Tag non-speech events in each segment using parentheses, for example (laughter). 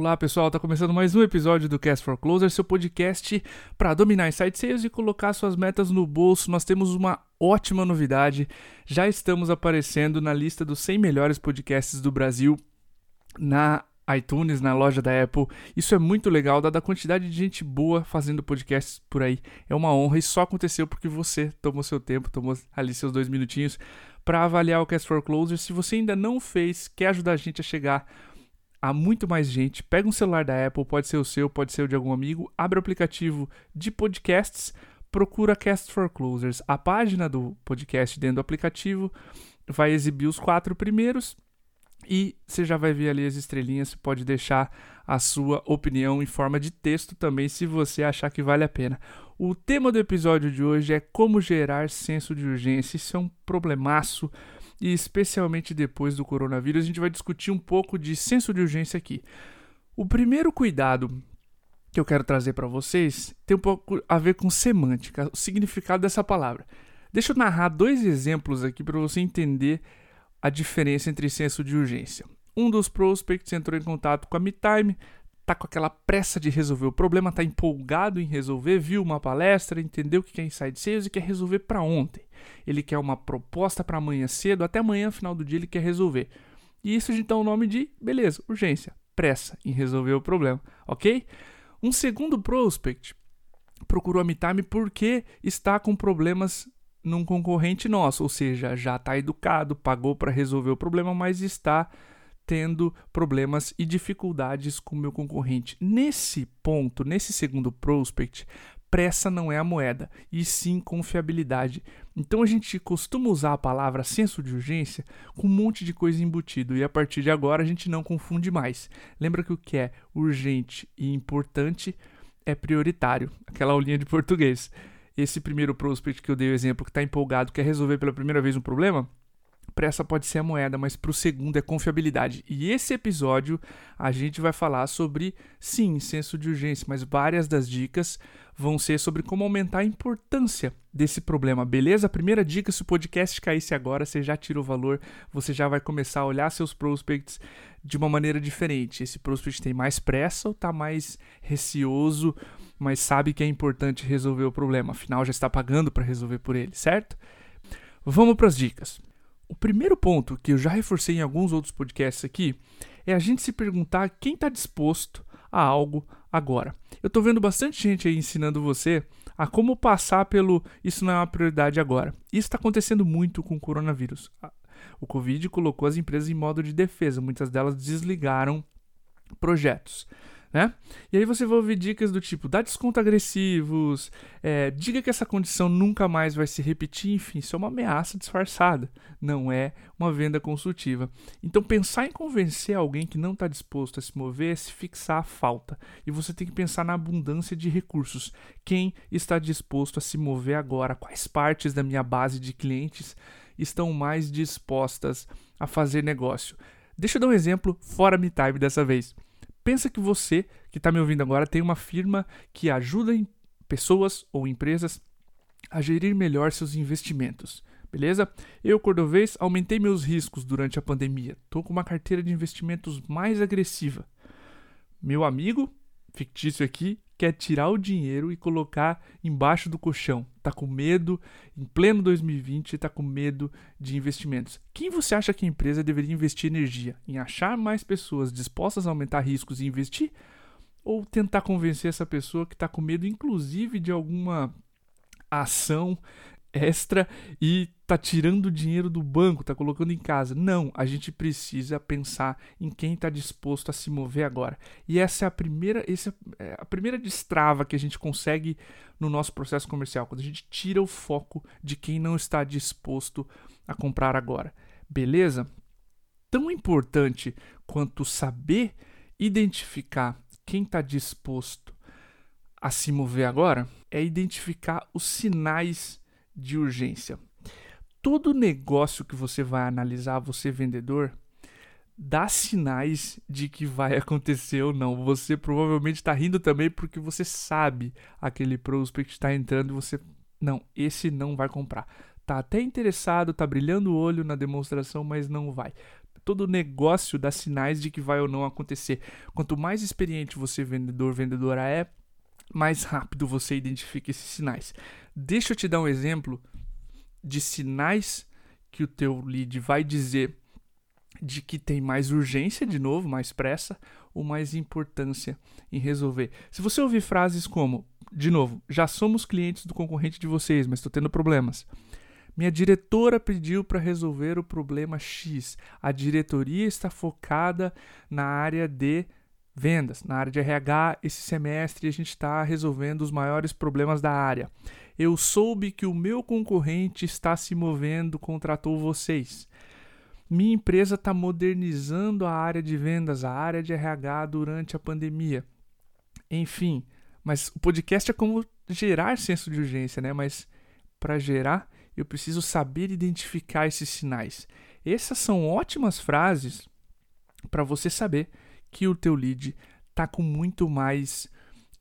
Olá pessoal, está começando mais um episódio do Cast for Closer, seu podcast para dominar site sales e colocar suas metas no bolso. Nós temos uma ótima novidade, já estamos aparecendo na lista dos 100 melhores podcasts do Brasil na iTunes, na loja da Apple. Isso é muito legal, dada a quantidade de gente boa fazendo podcasts por aí. É uma honra e só aconteceu porque você tomou seu tempo, tomou ali seus dois minutinhos para avaliar o Cast for Closer. Se você ainda não fez, quer ajudar a gente a chegar a muito mais gente. Pega um celular da Apple, pode ser o seu, pode ser o de algum amigo, abre o aplicativo de podcasts, procura Cast for Closers. A página do podcast dentro do aplicativo vai exibir os quatro primeiros e você já vai ver ali as estrelinhas. Pode deixar a sua opinião em forma de texto também, se você achar que vale a pena. O tema do episódio de hoje é como gerar senso de urgência. Isso é um problemaço e especialmente depois do coronavírus, a gente vai discutir um pouco de senso de urgência aqui. O primeiro cuidado que eu quero trazer para vocês tem um pouco a ver com semântica, o significado dessa palavra. Deixa eu narrar dois exemplos aqui para você entender a diferença entre senso de urgência. Um dos prospects entrou em contato com a MeTime, tá com aquela pressa de resolver o problema, tá empolgado em resolver, viu uma palestra, entendeu o que é Inside Sales e quer resolver para ontem. Ele quer uma proposta para amanhã cedo, até amanhã, final do dia, ele quer resolver. E isso a gente dá o nome de, beleza, urgência, pressa em resolver o problema, ok? Um segundo prospect procurou a MeTime porque está com problemas num concorrente nosso, ou seja, já está educado, pagou para resolver o problema, mas está tendo problemas e dificuldades com o meu concorrente. Nesse ponto, nesse segundo prospect, pressa não é a moeda, e sim confiabilidade. Então a gente costuma usar a palavra senso de urgência com um monte de coisa embutido, e a partir de agora a gente não confunde mais. Lembra que o que é urgente e importante é prioritário, aquela aulinha de português. Esse primeiro prospect que eu dei o exemplo que está empolgado, quer resolver pela primeira vez um problema, pressa pode ser a moeda, mas para o segundo é confiabilidade. E esse episódio a gente vai falar sobre, sim, senso de urgência, mas várias das dicas vão ser sobre como aumentar a importância desse problema, beleza? Primeira dica, se o podcast caísse agora, você já tira o valor, você já vai começar a olhar seus prospects de uma maneira diferente. Esse prospect tem mais pressa ou está mais receoso, mas sabe que é importante resolver o problema, afinal já está pagando para resolver por ele, certo? Vamos para as dicas. O primeiro ponto que eu já reforcei em alguns outros podcasts aqui é a gente se perguntar quem está disposto a algo agora. Eu estou vendo bastante gente aí ensinando você a como passar pelo isso não é uma prioridade agora. Isso está acontecendo muito com o coronavírus. O Covid colocou as empresas em modo de defesa, muitas delas desligaram projetos né? E aí você vai ouvir dicas do tipo, dá desconto agressivos, é, diga que essa condição nunca mais vai se repetir, enfim, isso é uma ameaça disfarçada, não é uma venda consultiva. Então pensar em convencer alguém que não está disposto a se mover é se fixar a falta. E você tem que pensar na abundância de recursos. Quem está disposto a se mover agora? Quais partes da minha base de clientes estão mais dispostas a fazer negócio? Deixa eu dar um exemplo fora me time dessa vez. Pensa que você, que está me ouvindo agora, tem uma firma que ajuda pessoas ou empresas a gerir melhor seus investimentos. Beleza? Eu, Cordovez, aumentei meus riscos durante a pandemia. Estou com uma carteira de investimentos mais agressiva. Meu amigo, fictício aqui, quer tirar o dinheiro e colocar embaixo do colchão. Tá com medo, em pleno 2020, tá com medo de investimentos. Quem você acha que a empresa deveria investir energia? Em achar mais pessoas dispostas a aumentar riscos e investir? Ou tentar convencer essa pessoa que está com medo, inclusive, de alguma ação extra e tá tirando o dinheiro do banco, tá colocando em casa. Não, a gente precisa pensar em quem está disposto a se mover agora. E essa é a primeira, essa é a primeira destrava que a gente consegue no nosso processo comercial, quando a gente tira o foco de quem não está disposto a comprar agora. Beleza? Tão importante quanto saber identificar quem está disposto a se mover agora é identificar os sinais de urgência. Todo negócio que você vai analisar, você vendedor, dá sinais de que vai (laughs) acontecer ou não. Você provavelmente está rindo também porque você sabe aquele prospect está entrando e você não, esse não vai comprar. Tá até interessado, tá brilhando o olho na demonstração, mas não vai. todo negócio dá sinais de que vai ou não acontecer. Quanto mais experiente você, vendedor, vendedora é, mais rápido você identifica esses sinais. Deixa eu te dar um exemplo de sinais que o teu lead vai dizer de que tem mais urgência, de novo, mais pressa, ou mais importância em resolver. Se você ouvir frases como, de novo, já somos clientes do concorrente de vocês, mas estou tendo problemas. Minha diretora pediu para resolver o problema X. A diretoria está focada na área de vendas, na área de RH. Esse semestre a gente está resolvendo os maiores problemas da área. Eu soube que o meu concorrente está se movendo, contratou vocês. Minha empresa está modernizando a área de vendas, a área de RH durante a pandemia. Enfim, mas o podcast é como gerar senso de urgência, né? Mas para gerar, eu preciso saber identificar esses sinais. Essas são ótimas frases para você saber que o teu lead está com muito mais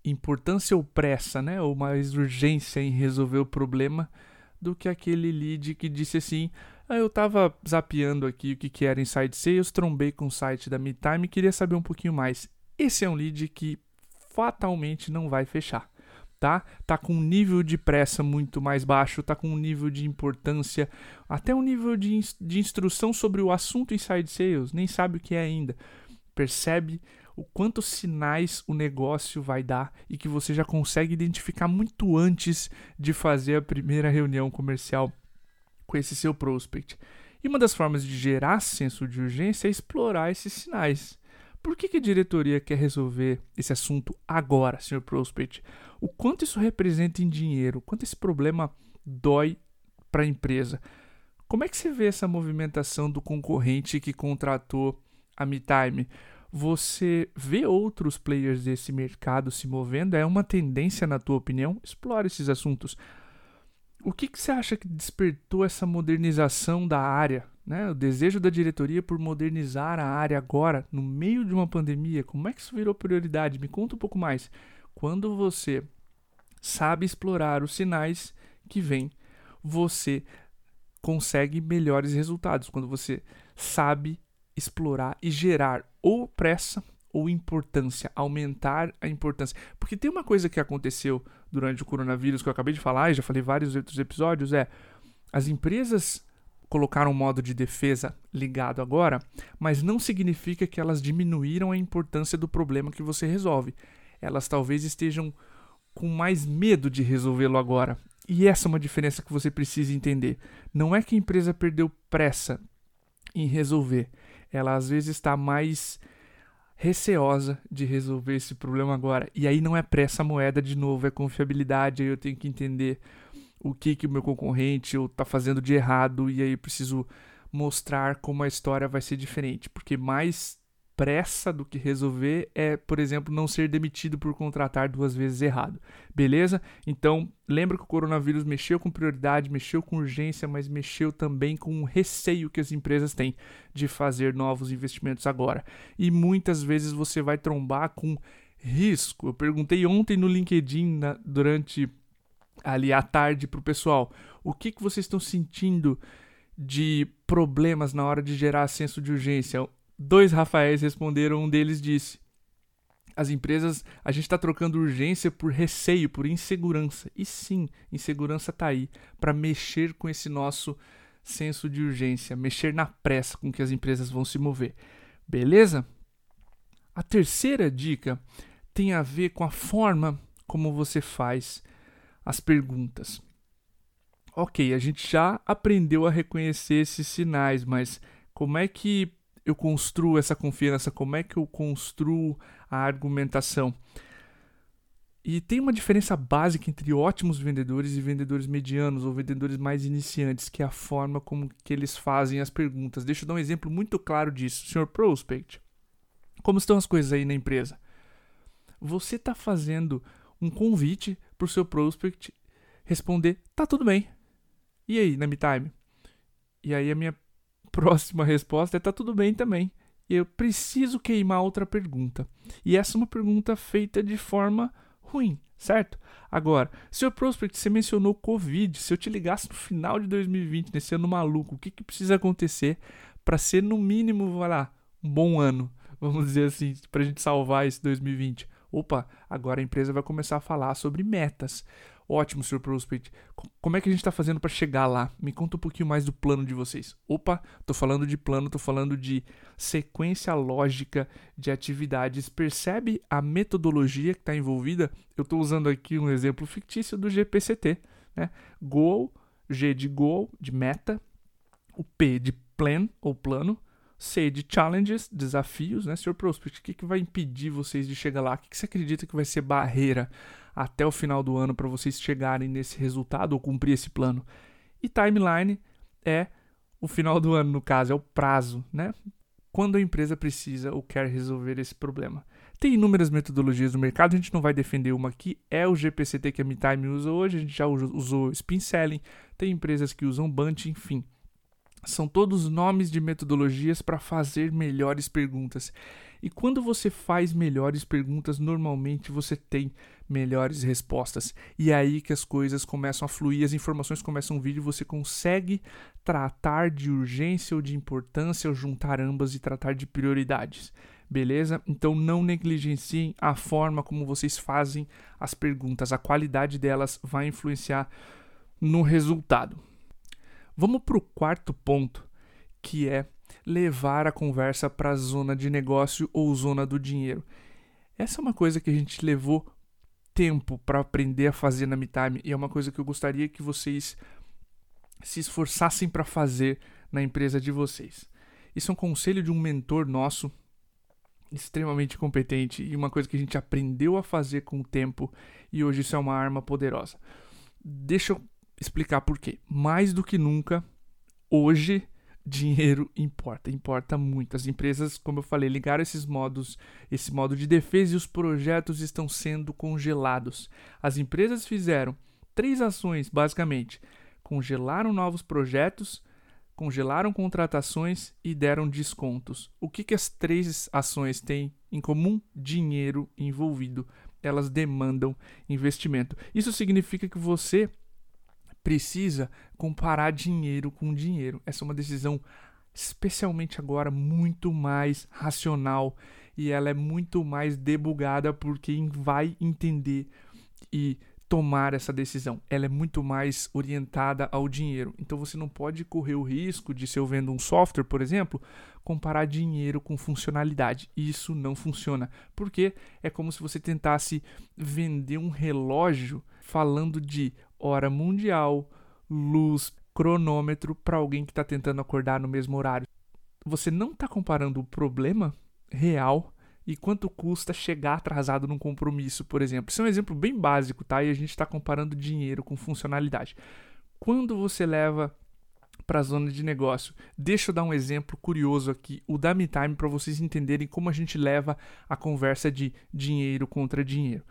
importância ou pressa, né? Ou mais urgência em resolver o problema do que aquele lead que disse assim: ah, eu estava zapeando aqui o que, que era Inside Sales, trombei com o site da MeTime e queria saber um pouquinho mais. Esse é um lead que fatalmente não vai fechar. Tá? Tá com um nível de pressa muito mais baixo, tá com um nível de importância, até um nível de, de instrução sobre o assunto Inside Sales, nem sabe o que é ainda. Percebe o quantos sinais o negócio vai dar e que você já consegue identificar muito antes de fazer a primeira reunião comercial com esse seu prospect. E uma das formas de gerar senso de urgência é explorar esses sinais. Por que, que a diretoria quer resolver esse assunto agora, senhor prospect? O quanto isso representa em dinheiro? Quanto esse problema dói para a empresa? Como é que você vê essa movimentação do concorrente que contratou a MeTime? Você vê outros players desse mercado se movendo? É uma tendência, na tua opinião? Explore esses assuntos. O que, que você acha que despertou essa modernização da área? Né? O desejo da diretoria por modernizar a área agora, no meio de uma pandemia. Como é que isso virou prioridade? Me conta um pouco mais. Quando você sabe explorar os sinais que vêm, você consegue melhores resultados. Quando você sabe explorar e gerar ou pressa ou importância, aumentar a importância. Porque tem uma coisa que aconteceu durante o coronavírus que eu acabei de falar e já falei vários outros episódios, é as empresas colocaram um modo de defesa ligado agora, mas não significa que elas diminuíram a importância do problema que você resolve. Elas talvez estejam com mais medo de resolvê-lo agora. E essa é uma diferença que você precisa entender. Não é que a empresa perdeu pressa em resolver, ela às vezes está mais receosa de resolver esse problema agora. E aí não é pressa moeda de novo, é confiabilidade, aí eu tenho que entender o que que o meu concorrente está fazendo de errado e aí preciso mostrar como a história vai ser diferente, porque mais pressa do que resolver é, por exemplo, não ser demitido por contratar duas vezes errado. Beleza? Então, lembra que o coronavírus mexeu com prioridade, mexeu com urgência, mas mexeu também com o receio que as empresas têm de fazer novos investimentos agora. E muitas vezes você vai trombar com risco. Eu perguntei ontem no LinkedIn, na, durante ali à tarde, para o pessoal: o que, que vocês estão sentindo de problemas na hora de gerar senso de urgência? Dois Rafaéis responderam, um deles disse: As empresas, a gente está trocando urgência por receio, por insegurança. E sim, insegurança está aí para mexer com esse nosso senso de urgência, mexer na pressa com que as empresas vão se mover. Beleza? A terceira dica tem a ver com a forma como você faz as perguntas. Ok, a gente já aprendeu a reconhecer esses sinais, mas como é que eu construo essa confiança, como é que eu construo a argumentação. E tem uma diferença básica entre ótimos vendedores e vendedores medianos ou vendedores mais iniciantes, que é a forma como que eles fazem as perguntas. Deixa eu dar um exemplo muito claro disso. Senhor Prospect, como estão as coisas aí na empresa? Você está fazendo um convite para o seu prospect responder, tá tudo bem. E aí, na MeTime? E aí a minha próxima resposta é tá tudo bem também. Eu preciso queimar outra pergunta. E essa é uma pergunta feita de forma ruim, certo? Agora, seu prospect, você mencionou Covid. Se eu te ligasse no final de 2020, nesse ano maluco, o que, que precisa acontecer para ser no mínimo, vai lá, um bom ano, vamos dizer assim, para a gente salvar esse 2020. Opa, agora a empresa vai começar a falar sobre metas. Ótimo, Sr. Prospect. Como é que a gente está fazendo para chegar lá? Me conta um pouquinho mais do plano de vocês. Opa, estou falando de plano, estou falando de sequência lógica de atividades. Percebe a metodologia que está envolvida? Eu estou usando aqui um exemplo fictício do GPCT. Né? Goal, G de goal, de meta, o P de plan ou plano, C de challenges, desafios, né, Sr. Prospect? O que, que vai impedir vocês de chegar lá? O que, que você acredita que vai ser barreira até o final do ano para vocês chegarem nesse resultado ou cumprir esse plano. E timeline é o final do ano, no caso, é o prazo, né? Quando a empresa precisa ou quer resolver esse problema. Tem inúmeras metodologias no mercado, a gente não vai defender uma aqui, é o GPCT que a MeTime usa hoje, a gente já usou Spin Selling, tem empresas que usam Bunch, enfim. São todos nomes de metodologias para fazer melhores perguntas. E quando você faz melhores perguntas, normalmente você tem melhores respostas. E é aí que as coisas começam a fluir, as informações começam a vir e você consegue tratar de urgência ou de importância, ou juntar ambas e tratar de prioridades. Beleza? Então não negligenciem a forma como vocês fazem as perguntas. A qualidade delas vai influenciar no resultado. Vamos para o quarto ponto, que é levar a conversa para a zona de negócio ou zona do dinheiro. Essa é uma coisa que a gente levou tempo para aprender a fazer na MeTime e é uma coisa que eu gostaria que vocês se esforçassem para fazer na empresa de vocês. Isso é um conselho de um mentor nosso, extremamente competente e uma coisa que a gente aprendeu a fazer com o tempo e hoje isso é uma arma poderosa. Deixa eu explicar por quê. Mais do que nunca, hoje dinheiro importa, importa muito. As empresas, como eu falei, ligaram esses modos, esse modo de defesa e os projetos estão sendo congelados. As empresas fizeram três ações, basicamente: congelaram novos projetos, congelaram contratações e deram descontos. O que, que as três ações têm em comum? Dinheiro envolvido. Elas demandam investimento. Isso significa que você precisa comparar dinheiro com dinheiro. Essa é uma decisão, especialmente agora, muito mais racional e ela é muito mais debugada por quem vai entender e tomar essa decisão. Ela é muito mais orientada ao dinheiro. Então você não pode correr o risco de, se eu vendo um software, por exemplo, comparar dinheiro com funcionalidade. Isso não funciona. Porque é como se você tentasse vender um relógio falando de hora mundial, luz, cronômetro para alguém que está tentando acordar no mesmo horário. Você não está comparando o problema real e quanto custa chegar atrasado num compromisso, por exemplo. Isso é um exemplo bem básico, tá? E a gente está comparando dinheiro com funcionalidade. Quando você leva para a zona de negócio, deixa eu dar um exemplo curioso aqui, o da Time, para vocês entenderem como a gente leva a conversa de dinheiro contra dinheiro.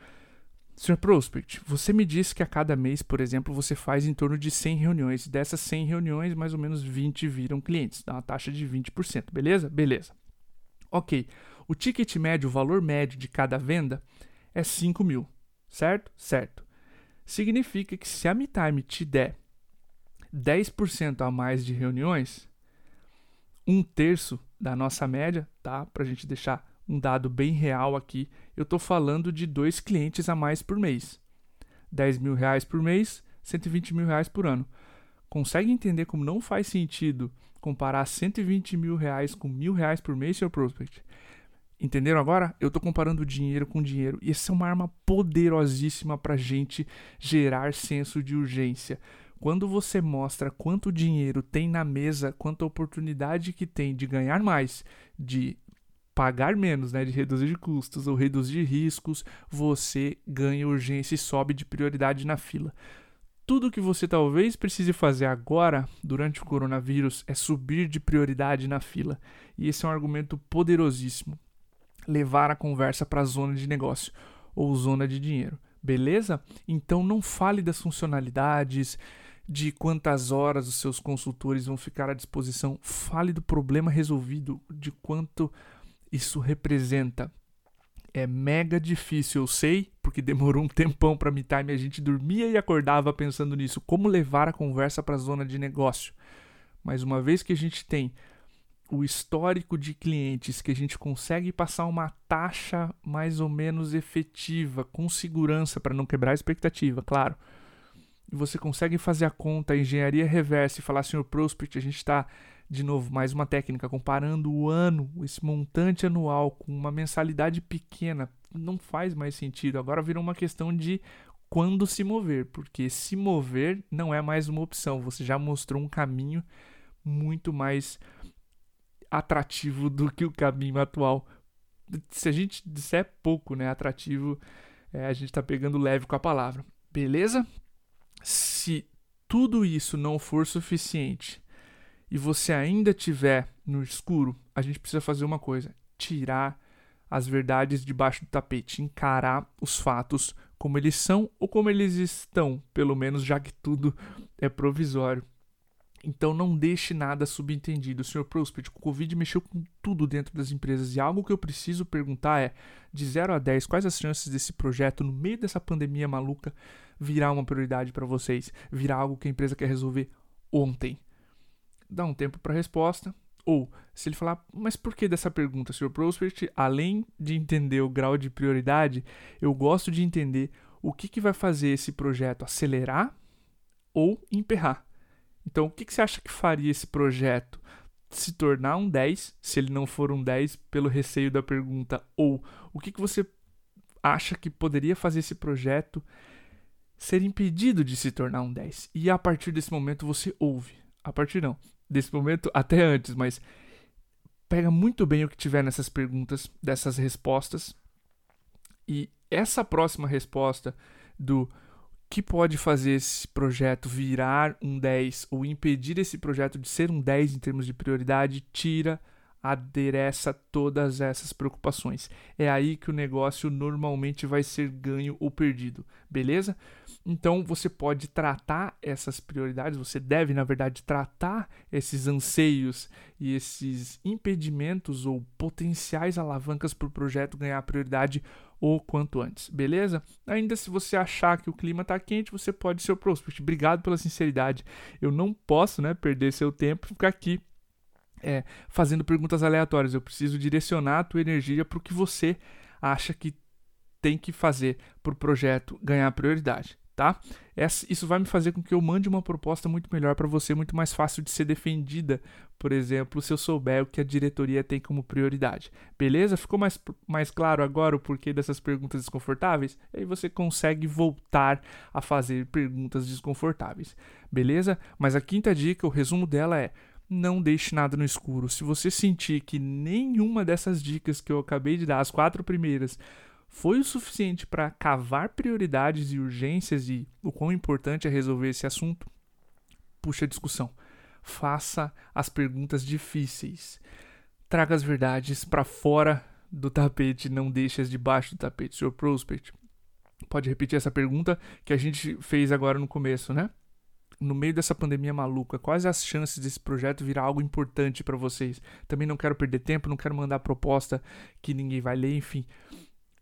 Sr. Prospect, você me disse que a cada mês, por exemplo, você faz em torno de 100 reuniões. Dessas 100 reuniões, mais ou menos 20 viram clientes. Dá uma taxa de 20%, beleza? Beleza. Ok. O ticket médio, o valor médio de cada venda é 5 mil, certo? Certo. Significa que se a MeTime te der 10% a mais de reuniões, um terço da nossa média, tá? Para a gente deixar um dado bem real aqui, eu estou falando de dois clientes a mais por mês. 10 mil reais por mês, 120 mil reais por ano. Consegue entender como não faz sentido comparar 120 mil reais com mil reais por mês, seu prospect? Entenderam agora? Eu estou comparando dinheiro com dinheiro. E essa é uma arma poderosíssima para gente gerar senso de urgência. Quando você mostra quanto dinheiro tem na mesa, quanta oportunidade que tem de ganhar mais, de pagar menos, né, de reduzir custos ou reduzir riscos, você ganha urgência e sobe de prioridade na fila. Tudo que você talvez precise fazer agora, durante o coronavírus, é subir de prioridade na fila. E esse é um argumento poderosíssimo. Levar a conversa para a zona de negócio ou zona de dinheiro. Beleza? Então não fale das funcionalidades, de quantas horas os seus consultores vão ficar à disposição. Fale do problema resolvido, de quanto isso representa. É mega difícil, eu sei, porque demorou um tempão para me time, a gente dormia e acordava pensando nisso, como levar a conversa para a zona de negócio. Mas uma vez que a gente tem o histórico de clientes que a gente consegue passar uma taxa mais ou menos efetiva, com segurança, para não quebrar a expectativa, claro. E você consegue fazer a conta, a engenharia reversa e falar, senhor Prospect, a gente está, de novo, mais uma técnica, comparando o ano, esse montante anual, com uma mensalidade pequena, não faz mais sentido. Agora virou uma questão de quando se mover, porque se mover não é mais uma opção, você já mostrou um caminho muito mais atrativo do que o caminho atual. Se a gente disser pouco, né, atrativo, é, a gente está pegando leve com a palavra. Beleza? Se tudo isso não for suficiente e você ainda tiver no escuro, a gente precisa fazer uma coisa: tirar as verdades debaixo do tapete, encarar os fatos como eles são ou como eles estão, pelo menos já que tudo é provisório. Então não deixe nada subentendido. Sr. Prospect, o Covid mexeu com tudo dentro das empresas e algo que eu preciso perguntar é, de 0 a 10, quais as chances desse projeto, no meio dessa pandemia maluca, virar uma prioridade para vocês? Virar algo que a empresa quer resolver ontem? Dá um tempo para a resposta. Ou, se ele falar, mas por que dessa pergunta, Sr. Prospect? Além de entender o grau de prioridade, eu gosto de entender o que, que vai fazer esse projeto acelerar ou emperrar. Então, o que, que você acha que faria esse projeto se tornar um 10, se ele não for um 10, pelo receio da pergunta? Ou o que, que você acha que poderia fazer esse projeto ser impedido de se tornar um 10? E a partir desse momento você ouve. A partir não, desse momento até antes, mas pega muito bem o que tiver nessas perguntas, dessas respostas. E essa próxima resposta do que pode fazer esse projeto virar um 10 ou impedir esse projeto de ser um 10 em termos de prioridade, tira, adereça todas essas preocupações. É aí que o negócio normalmente vai ser ganho ou perdido, beleza? Então você pode tratar essas prioridades, você deve, na verdade, tratar esses anseios e esses impedimentos ou potenciais alavancas para o projeto ganhar prioridade o quanto antes, beleza? Ainda se você achar que o clima está quente, você pode ser o prospect. Obrigado pela sinceridade. Eu não posso, né, perder seu tempo e ficar aqui é, fazendo perguntas aleatórias. Eu preciso direcionar a tua energia para o que você acha que tem que fazer para o projeto ganhar prioridade tá? Isso vai me fazer com que eu mande uma proposta muito melhor para você, muito mais fácil de ser defendida, por exemplo, se eu souber o que a diretoria tem como prioridade. Beleza? Ficou mais, mais claro agora o porquê dessas perguntas desconfortáveis? Aí você consegue voltar a fazer perguntas desconfortáveis. Beleza? Mas a quinta dica, o resumo dela é: não deixe nada no escuro. Se você sentir que nenhuma dessas dicas que eu acabei de dar, as quatro primeiras, foi o suficiente para cavar prioridades e urgências e o quão importante é resolver esse assunto? Puxa a discussão. Faça as perguntas difíceis. Traga as verdades para fora do tapete, não deixe-as debaixo do tapete. Sr. Prospect, pode repetir essa pergunta que a gente fez agora no começo, né? No meio dessa pandemia maluca, quais as chances desse projeto virar algo importante para vocês? Também não quero perder tempo, não quero mandar proposta que ninguém vai ler, enfim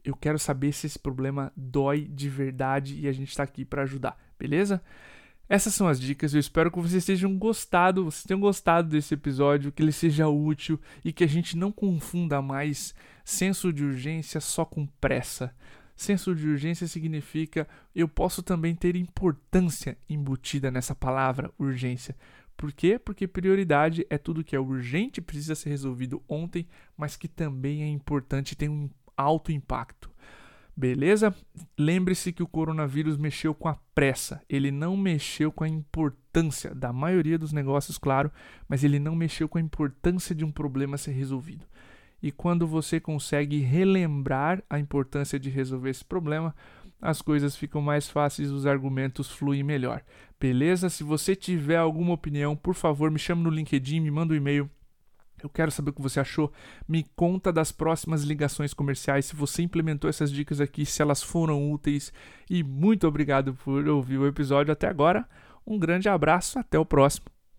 eu quero saber se esse problema dói de verdade e a gente está aqui para ajudar, beleza? Essas são as dicas. Eu espero que vocês tenham gostado, vocês tenham gostado desse episódio, que ele seja útil e que a gente não confunda mais senso de urgência só com pressa. Senso de urgência significa eu posso também ter importância embutida nessa palavra urgência. Por quê? Porque prioridade é tudo que é urgente, precisa ser resolvido ontem, mas que também é importante e tem um alto impacto. Beleza? Lembre-se que o coronavírus mexeu com a pressa, ele não mexeu com a importância da maioria dos negócios, claro, mas ele não mexeu com a importância de um problema ser resolvido. E quando você consegue relembrar a importância de resolver esse problema, as coisas ficam mais fáceis, os argumentos fluem melhor. Beleza? Se você tiver alguma opinião, por favor, me chame no LinkedIn, me manda um e-mail eu quero saber o que você achou. Me conta das próximas ligações comerciais, se você implementou essas dicas aqui, se elas foram úteis. E muito obrigado por ouvir o episódio até agora. Um grande abraço, até o próximo.